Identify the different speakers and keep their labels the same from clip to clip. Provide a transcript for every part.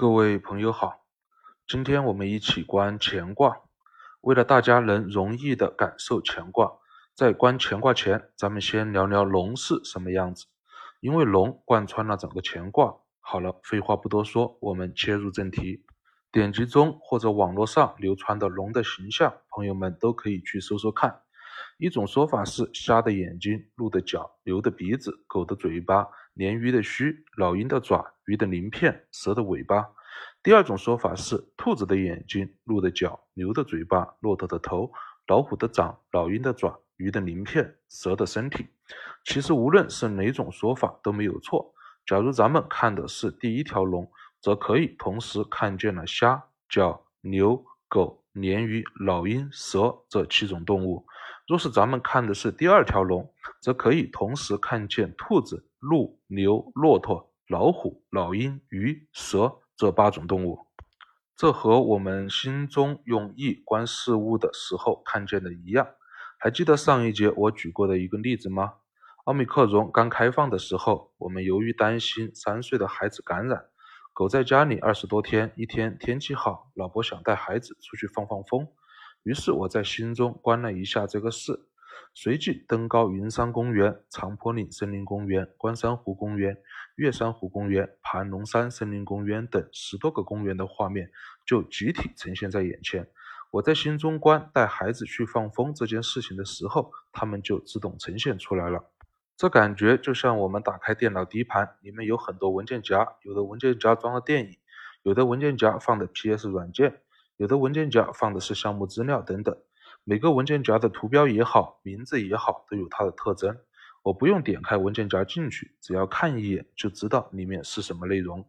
Speaker 1: 各位朋友好，今天我们一起观乾卦。为了大家能容易的感受乾卦，在观乾卦前，咱们先聊聊龙是什么样子。因为龙贯穿了整个乾卦。好了，废话不多说，我们切入正题。典籍中或者网络上流传的龙的形象，朋友们都可以去搜搜看。一种说法是虾的眼睛、鹿的角、牛的鼻子、狗的嘴巴、鲶鱼的须、老鹰的爪、鱼的鳞片、蛇的尾巴。第二种说法是兔子的眼睛、鹿的脚、牛的嘴巴、骆驼的头、老虎的掌、老鹰的爪、鱼的鳞片、蛇的身体。其实无论是哪种说法都没有错。假如咱们看的是第一条龙。则可以同时看见了虾、角、牛、狗、鲶鱼、老鹰、蛇这七种动物。若是咱们看的是第二条龙，则可以同时看见兔子、鹿、牛、骆驼、老虎、老鹰、鱼、蛇这八种动物。这和我们心中用意观事物的时候看见的一样。还记得上一节我举过的一个例子吗？奥密克戎刚开放的时候，我们由于担心三岁的孩子感染。狗在家里二十多天，一天天气好，老婆想带孩子出去放放风，于是我在心中观了一下这个事，随即登高云山公园、长坡岭森林公园、关山湖公园、月山湖公园、盘龙山森林公园等十多个公园的画面就集体呈现在眼前。我在心中观带孩子去放风这件事情的时候，他们就自动呈现出来了。这感觉就像我们打开电脑底盘，里面有很多文件夹，有的文件夹装了电影，有的文件夹放的 PS 软件，有的文件夹放的是项目资料等等。每个文件夹的图标也好，名字也好，都有它的特征。我不用点开文件夹进去，只要看一眼就知道里面是什么内容。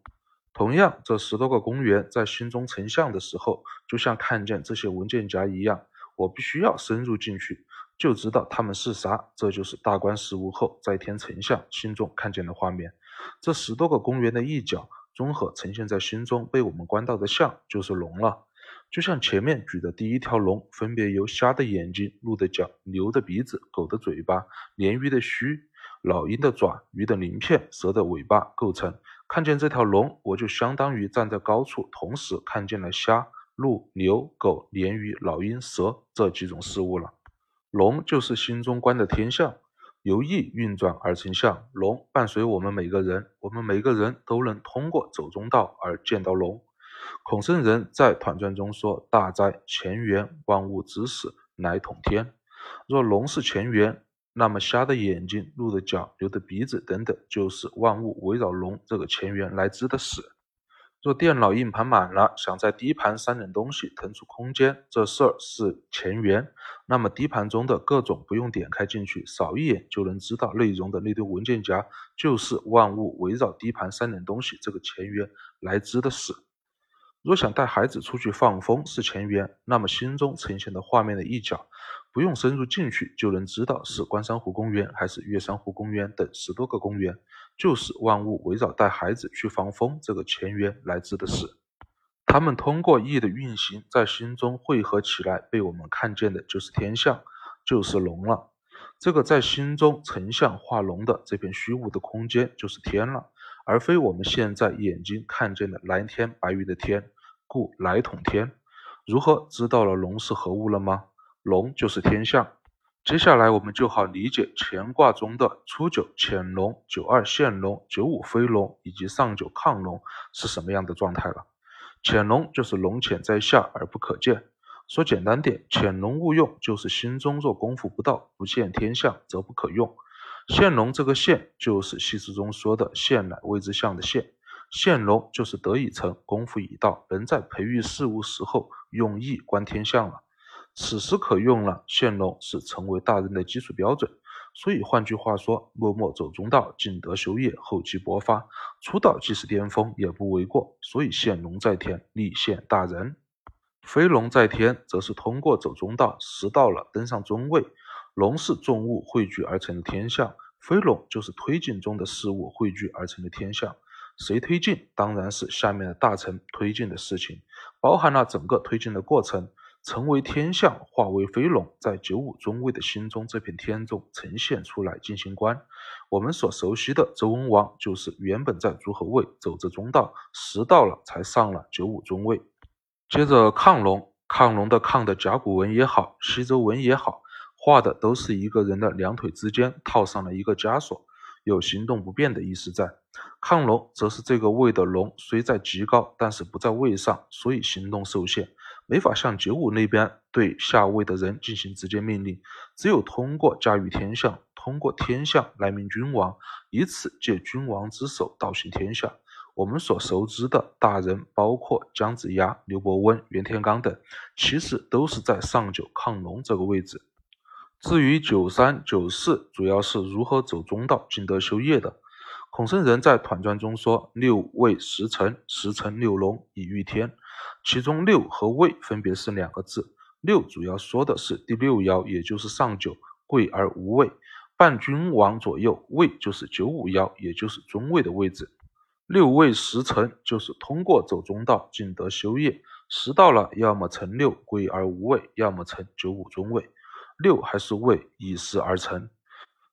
Speaker 1: 同样，这十多个公园在心中成像的时候，就像看见这些文件夹一样，我必须要深入进去。就知道他们是啥，这就是大观事物后在天成像，心中看见的画面。这十多个公园的一角综合呈现在心中，被我们观到的像就是龙了。就像前面举的第一条龙，分别由虾的眼睛、鹿的角、牛的鼻子、狗的嘴巴、鲶鱼的须、老鹰的爪、鱼的鳞片、蛇的尾巴构成。看见这条龙，我就相当于站在高处，同时看见了虾、鹿、牛、狗、鲶鱼、老鹰、蛇这几种事物了。龙就是心中观的天象，由意运转而成象。龙伴随我们每个人，我们每个人都能通过走中道而见到龙。孔圣人在《团传》中说：“大哉，乾元，万物之始，乃统天。”若龙是乾元，那么虾的眼睛、鹿的角、牛的鼻子等等，就是万物围绕龙这个乾元来之的始。若电脑硬盘满了，想在低盘删点东西腾出空间，这事儿是前缘。那么低盘中的各种不用点开进去，扫一眼就能知道内容的那堆文件夹，就是万物围绕低盘删点东西这个前缘来之的始。若想带孩子出去放风是前缘，那么心中呈现的画面的一角。不用深入进去就能知道是关山湖公园还是月山湖公园等十多个公园，就是万物围绕带孩子去放风这个前缘来之的事。他们通过意的运行在心中汇合起来，被我们看见的就是天象，就是龙了。这个在心中成像画龙的这片虚无的空间就是天了，而非我们现在眼睛看见的蓝天白云的天，故来统天。如何知道了龙是何物了吗？龙就是天象，接下来我们就好理解乾卦中的初九潜龙、九二现龙、九五飞龙以及上九亢龙是什么样的状态了。潜龙就是龙潜在下而不可见，说简单点，潜龙勿用就是心中若功夫不到，不见天象则不可用。现龙这个现就是西辞中说的现乃谓之象的现，现龙就是得以成，功夫已到，人在培育事物时候用意观天象了。此时可用了，现龙是成为大人的基础标准。所以换句话说，默默走中道，尽德修业，厚积薄发，出道即是巅峰，也不为过。所以现龙在天，立现大人；飞龙在天，则是通过走中道，识到了，登上中位。龙是众物汇聚而成的天象，飞龙就是推进中的事物汇聚而成的天象。谁推进，当然是下面的大臣推进的事情，包含了整个推进的过程。成为天象，化为飞龙，在九五中位的心中这片天中呈现出来进行观。我们所熟悉的周文王，就是原本在诸侯位，走着中道，时到了才上了九五中位。接着亢龙，亢龙的亢的甲骨文也好，西周文也好，画的都是一个人的两腿之间套上了一个枷锁，有行动不便的意思在。亢龙则是这个位的龙虽在极高，但是不在位上，所以行动受限。没法向九五那边对下位的人进行直接命令，只有通过驾驭天象，通过天象来命君王，以此借君王之手倒行天下。我们所熟知的大人，包括姜子牙、刘伯温、袁天罡等，其实都是在上九亢龙这个位置。至于九三、九四，主要是如何走中道、尽德修业的。孔圣人在《团传》中说：“六位十成，十成六龙以御天。”其中六和位分别是两个字。六主要说的是第六爻，也就是上九，贵而无位，伴君王左右。位就是九五爻，也就是中位的位置。六位十成，就是通过走中道，尽德修业。时到了，要么成六，贵而无位；要么成九五中位。六还是位，以时而成。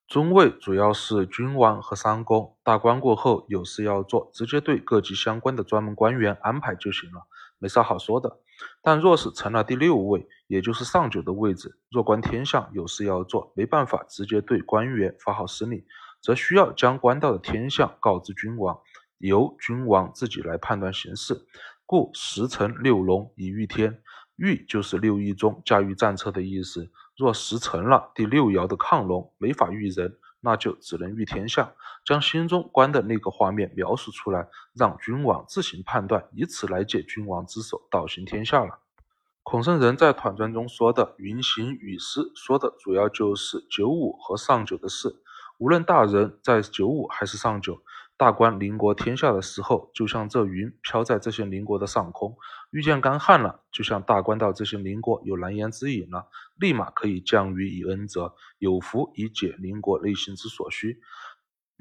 Speaker 1: 中位主要是君王和三公，大官过后有事要做，直接对各级相关的专门官员安排就行了，没啥好说的。但若是成了第六位，也就是上九的位置，若观天象有事要做，没办法直接对官员发号施令，则需要将官道的天象告知君王，由君王自己来判断形势。故十成六龙以御天，御就是六艺中驾驭战车的意思。若时成了第六爻的亢龙，没法御人，那就只能御天下，将心中观的那个画面描述出来，让君王自行判断，以此来借君王之手倒行天下了。孔圣人在《团传》中说的“云行雨施”，说的主要就是九五和上九的事。无论大人在九五还是上九。大观邻国天下的时候，就像这云飘在这些邻国的上空，遇见干旱了，就像大观到这些邻国有难言之隐了，立马可以降于以恩泽，有福以解邻国内心之所需。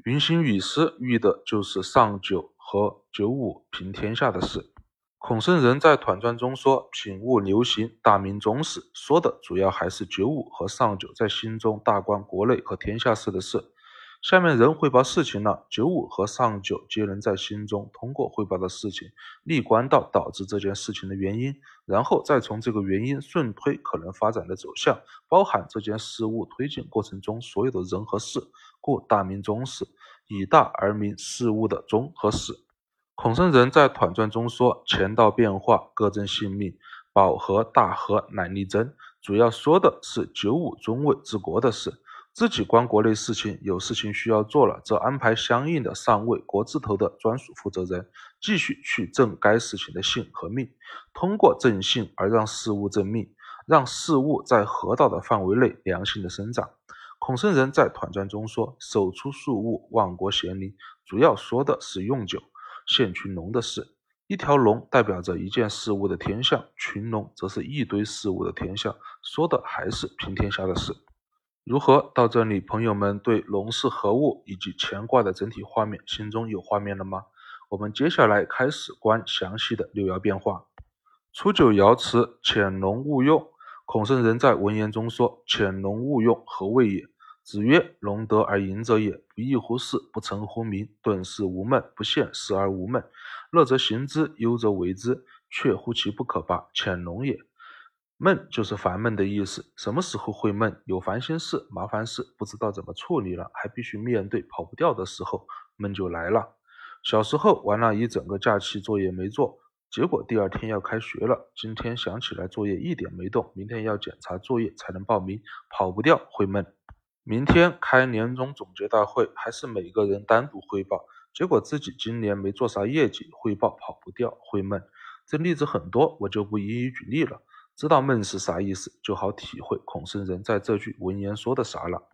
Speaker 1: 云行雨施，遇的就是上九和九五平天下的事。孔圣人在《团传》中说：“品物流行，大明宗室”，说的主要还是九五和上九在心中大观国内和天下事的事。下面人汇报事情了，九五和上九皆能在心中通过汇报的事情，立观到导致这件事情的原因，然后再从这个原因顺推可能发展的走向，包含这件事物推进过程中所有的人和事，故大明宗始，以大而明事物的终和始。孔圣人在《团传》中说：“乾道变化，各争性命，保和大和乃力争。”主要说的是九五中尉治国的事。自己关国内事情，有事情需要做了，则安排相应的上位国字头的专属负责人，继续去正该事情的性和命，通过正性而让事物正命，让事物在河道的范围内良性的生长。孔圣人在《团传》中说：“手出数物，万国咸宁。”主要说的是用酒献群龙的事。一条龙代表着一件事物的天象，群龙则是一堆事物的天象，说的还是平天下的事。如何到这里，朋友们对龙是何物以及乾卦的整体画面心中有画面了吗？我们接下来开始观详细的六爻变化。初九爻辞：潜龙勿用。孔圣人在文言中说：“潜龙勿用，何谓也？”子曰：“龙得而隐者也，不义乎事，不成乎名，顿事无闷，不现时而无闷，乐则行之，忧则为之，却乎其不可拔，潜龙也。”闷就是烦闷的意思。什么时候会闷？有烦心事、麻烦事，不知道怎么处理了，还必须面对，跑不掉的时候，闷就来了。小时候玩了一整个假期，作业没做，结果第二天要开学了，今天想起来作业一点没动，明天要检查作业才能报名，跑不掉会闷。明天开年终总结大会，还是每个人单独汇报，结果自己今年没做啥业绩，汇报跑不掉会闷。这例子很多，我就不一一举例了。知道闷是啥意思，就好体会孔圣人在这句文言说的啥了。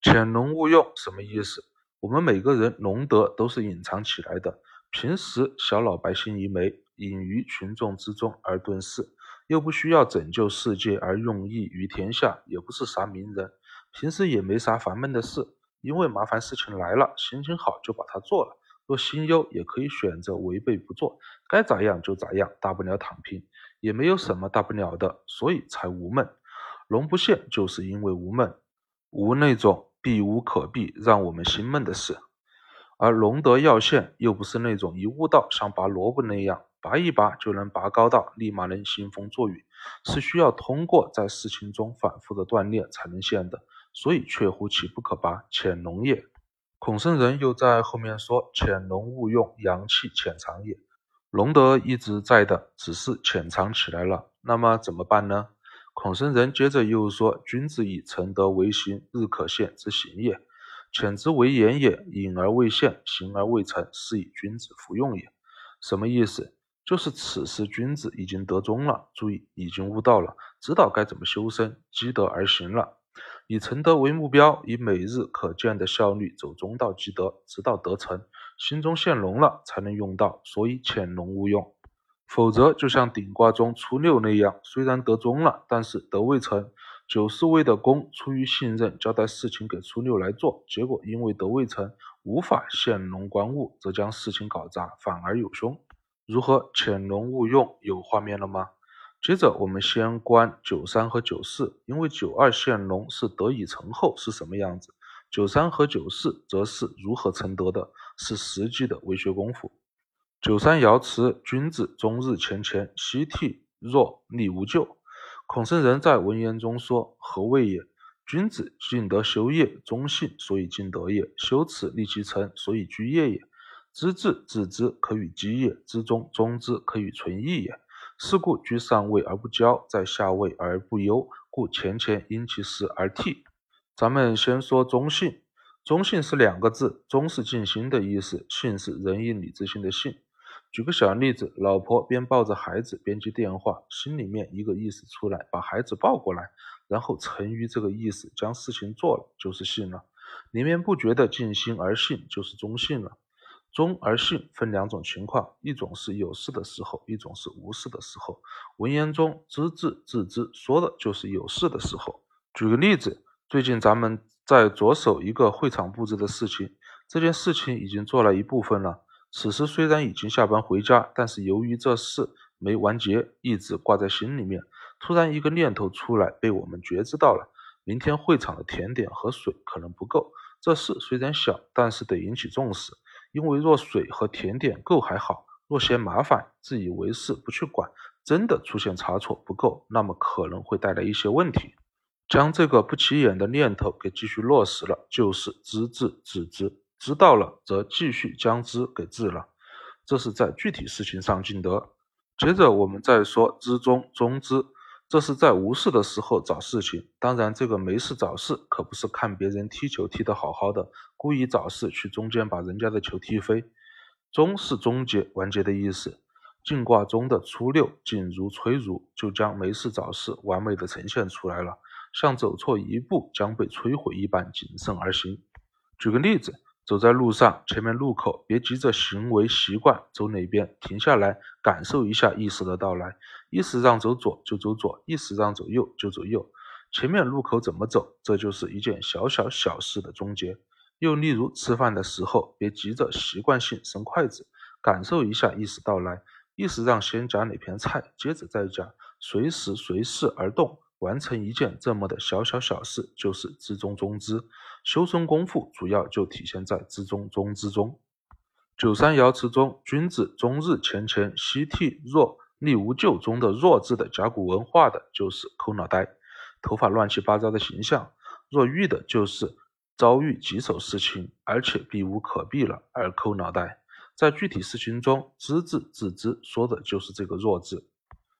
Speaker 1: 潜龙勿用什么意思？我们每个人龙德都是隐藏起来的，平时小老百姓一枚，隐于群众之中而遁世，又不需要拯救世界而用益于天下，也不是啥名人，平时也没啥烦闷的事，因为麻烦事情来了，心情好就把它做了，若心忧，也可以选择违背不做，该咋样就咋样，大不了躺平，也没有什么大不了的，所以才无闷。龙不现，就是因为无闷，无那种避无可避，让我们心闷的事。而龙德要现，又不是那种一悟道像拔萝卜那样，拔一拔就能拔高到立马能兴风作雨，是需要通过在事情中反复的锻炼才能现的。所以确乎其不可拔，潜龙也。孔圣人又在后面说：“潜龙勿用，阳气潜藏也。”龙德一直在的，只是潜藏起来了。那么怎么办呢？孔圣人接着又说：“君子以诚德为行，日可现之行也；潜之为言也，隐而未现，行而未成，是以君子服用也。”什么意思？就是此时君子已经得中了，注意，已经悟道了，知道该怎么修身，积德而行了。以成德为目标，以每日可见的效率走中道积德，直到得成，心中现龙了，才能用到。所以潜龙勿用。否则，就像顶卦中初六那样，虽然得中了，但是得未成。九四位的公出于信任，交代事情给初六来做，结果因为得未成，无法现龙观物，则将事情搞砸，反而有凶。如何潜龙勿用？有画面了吗？接着，我们先观九三和九四，因为九二现龙是得以成后是什么样子，九三和九四则是如何成德的，是实际的为学功夫。九三爻辞：君子终日乾乾，夕惕若立无咎。孔圣人在文言中说：“何谓也？君子尽德修业，忠信，所以尽德也；修此立其成，所以居业也。知至知之，可与基业；知终终之，可与存义也。是故居上位而不骄，在下位而不忧。故乾乾因其时而替。”咱们先说忠信，忠信是两个字，忠是尽心的意思，信是仁义礼智信的信。举个小例子，老婆边抱着孩子边接电话，心里面一个意思出来，把孩子抱过来，然后沉于这个意思，将事情做了，就是信了。里面不觉得尽心而信，就是忠信了。忠而信分两种情况，一种是有事的时候，一种是无事的时候。文言中知至知，说的就是有事的时候。举个例子，最近咱们在着手一个会场布置的事情，这件事情已经做了一部分了。此时虽然已经下班回家，但是由于这事没完结，一直挂在心里面。突然一个念头出来，被我们觉知到了。明天会场的甜点和水可能不够。这事虽然小，但是得引起重视。因为若水和甜点够还好，若嫌麻烦，自以为是不去管，真的出现差错不够，那么可能会带来一些问题。将这个不起眼的念头给继续落实了，就是知至知之。知道了，则继续将之给治了，这是在具体事情上尽德。接着我们再说知中中之，这是在无事的时候找事情。当然，这个没事找事，可不是看别人踢球踢得好好的，故意找事去中间把人家的球踢飞。终是终结完结的意思。进卦中的初六，静如催如，就将没事找事完美的呈现出来了，像走错一步将被摧毁一般谨慎而行。举个例子。走在路上，前面路口别急着行为习惯走哪边，停下来感受一下意识的到来。意识让走左就走左，意识让走右就走右。前面路口怎么走，这就是一件小小小事的终结。又例如吃饭的时候，别急着习惯性伸筷子，感受一下意识到来。意识让先夹哪片菜，接着再夹，随时随事而动。完成一件这么的小小小事，就是知中中之。修身功夫主要就体现在知中中之中。九三爻辞中，君子终日乾乾，夕惕若逆无咎中的若字的甲骨文画的就是抠脑袋、头发乱七八糟的形象。若遇的就是遭遇棘手事情，而且避无可避了而抠脑袋。在具体事情中，知字自知说的就是这个若字。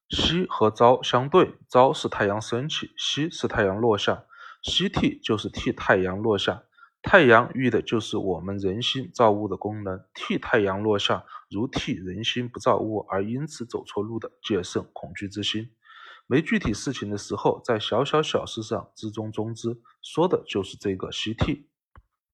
Speaker 1: 夕和朝相对，朝是太阳升起，夕是太阳落下。夕替就是替太阳落下，太阳遇的就是我们人心造物的功能。替太阳落下，如替人心不造物而因此走错路的戒慎恐惧之心。没具体事情的时候，在小小小事上知中中之，说的就是这个西替。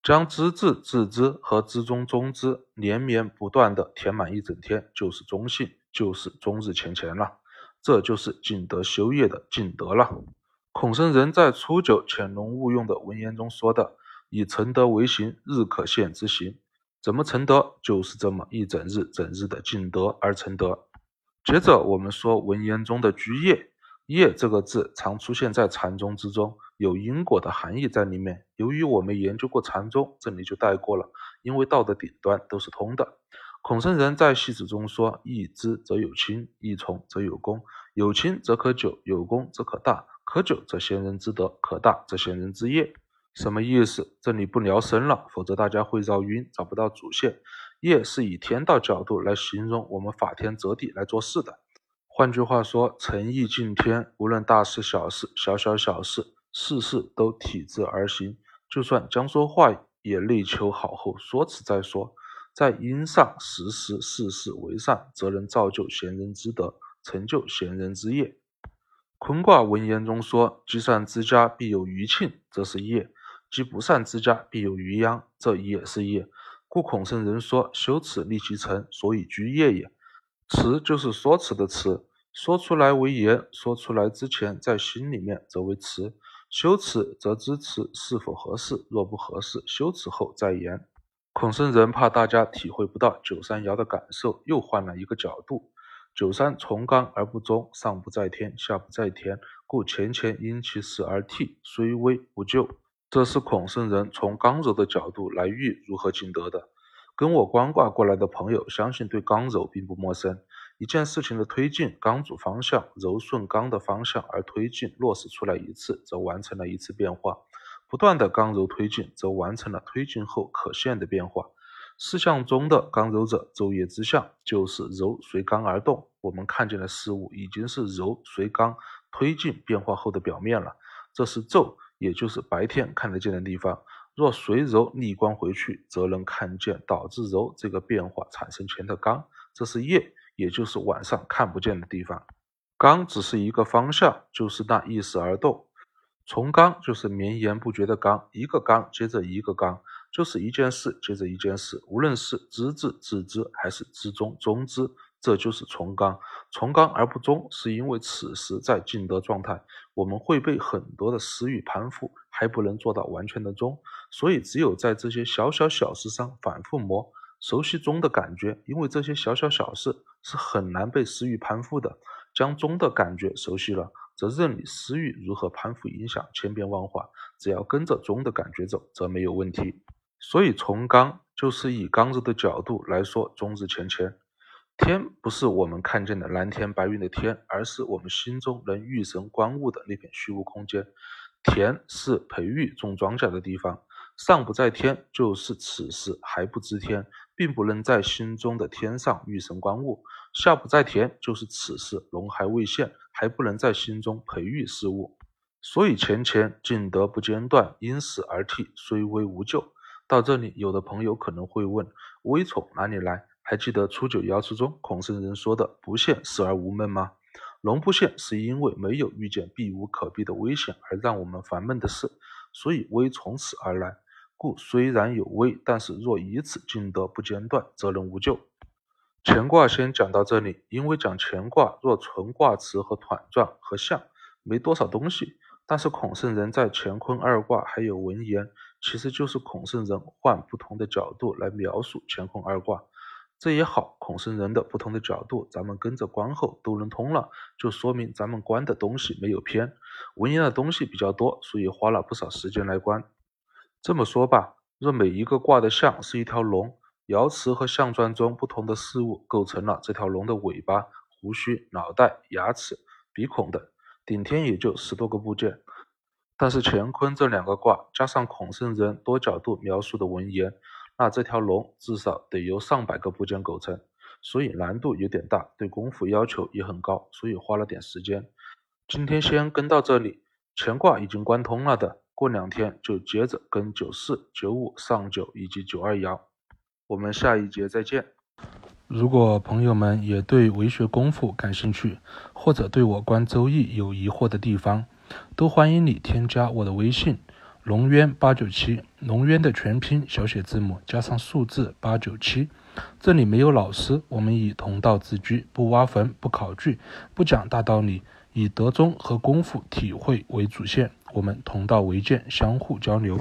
Speaker 1: 将知至知之和知中中之连绵不断的填满一整天，就是中性，就是终日前乾了。这就是尽德修业的尽德了。孔圣人在初九潜龙勿用的文言中说的：“以成德为行，日可现之行。”怎么成德？就是这么一整日整日的尽德而成德。接着我们说文言中的居业，业这个字常出现在禅宗之中，有因果的含义在里面。由于我们研究过禅宗，这里就带过了，因为道的顶端都是通的。孔圣人在系子中说：“易知则有亲，易从则有功。有亲则可久，有功则可大。可久则贤人之德，可大则贤人之业。”什么意思？这里不聊深了，否则大家会绕晕，找不到主线。业是以天道角度来形容我们法天则地来做事的。换句话说，诚意敬天，无论大事小事、小小小事，事事都体制而行。就算将说话，也内求好后说辞再说。在因上实施事事为善，则能造就贤人之德，成就贤人之业。坤卦文言中说：“积善之家必有余庆”，这是业。积不善之家必有余殃，这也是业。故孔圣人说：“修辞立其成，所以居业也。”辞就是说辞的辞，说出来为言，说出来之前在心里面则为辞。修辞则知辞是否合适，若不合适，修辞后再言。孔圣人怕大家体会不到九三爻的感受，又换了一个角度：九三从刚而不中，上不在天，下不在田，故前乾因其时而替，虽危不救。这是孔圣人从刚柔的角度来喻如何尽德的。跟我观卦过来的朋友，相信对刚柔并不陌生。一件事情的推进，刚主方向，柔顺刚的方向而推进，落实出来一次，则完成了一次变化；不断的刚柔推进，则完成了推进后可现的变化。四象中的刚柔者，昼夜之象，就是柔随刚而动。我们看见的事物，已经是柔随刚推进变化后的表面了。这是昼。也就是白天看得见的地方，若随柔逆光回去，则能看见导致柔这个变化产生前的刚，这是夜，也就是晚上看不见的地方。刚只是一个方向，就是那一时而动。从刚就是绵延不绝的刚，一个刚接着一个刚，就是一件事接着一件事，无论是知至知之，还是知中中之。这就是从刚，从刚而不忠，是因为此时在尽德状态，我们会被很多的私欲攀附，还不能做到完全的忠，所以只有在这些小小小事上反复磨，熟悉忠的感觉，因为这些小小小事是很难被私欲攀附的，将忠的感觉熟悉了，则任你私欲如何攀附影响千变万化，只要跟着忠的感觉走，则没有问题。所以从刚就是以刚柔的角度来说，中字前乾。天不是我们看见的蓝天白云的天，而是我们心中能御神观物的那片虚无空间。田是培育种庄稼的地方，上不在天，就是此时还不知天，并不能在心中的天上御神观物；下不在田，就是此时龙还未现，还不能在心中培育事物。所以前前尽德不间断，因时而替，虽危无救。到这里，有的朋友可能会问：危从哪里来？还记得初九爻辞中孔圣人说的“不现死而无闷”吗？龙不现是因为没有遇见避无可避的危险而让我们烦闷的事，所以危从此而来。故虽然有危，但是若以此尽德不间断，则能无咎。乾卦先讲到这里，因为讲乾卦若纯卦辞和团状和象，没多少东西。但是孔圣人在乾坤二卦还有文言，其实就是孔圣人换不同的角度来描述乾坤二卦。这也好，孔圣人的不同的角度，咱们跟着观后都能通了，就说明咱们观的东西没有偏。文言的东西比较多，所以花了不少时间来观。这么说吧，若每一个卦的象是一条龙，爻辞和象传中不同的事物构成了这条龙的尾巴、胡须、脑袋、牙齿、鼻孔等，顶天也就十多个部件。但是乾坤这两个卦加上孔圣人多角度描述的文言。那这条龙至少得由上百个部件构成，所以难度有点大，对功夫要求也很高，所以花了点时间。今天先跟到这里，乾卦已经贯通了的，过两天就接着跟九四、九五、上九以及九二爻。我们下一节再见。如果朋友们也对为学功夫感兴趣，或者对我观周易有疑惑的地方，都欢迎你添加我的微信。龙渊八九七，龙渊的全拼小写字母加上数字八九七。这里没有老师，我们以同道自居，不挖坟，不考据，不讲大道理，以德宗和功夫体会为主线。我们同道为鉴，相互交流。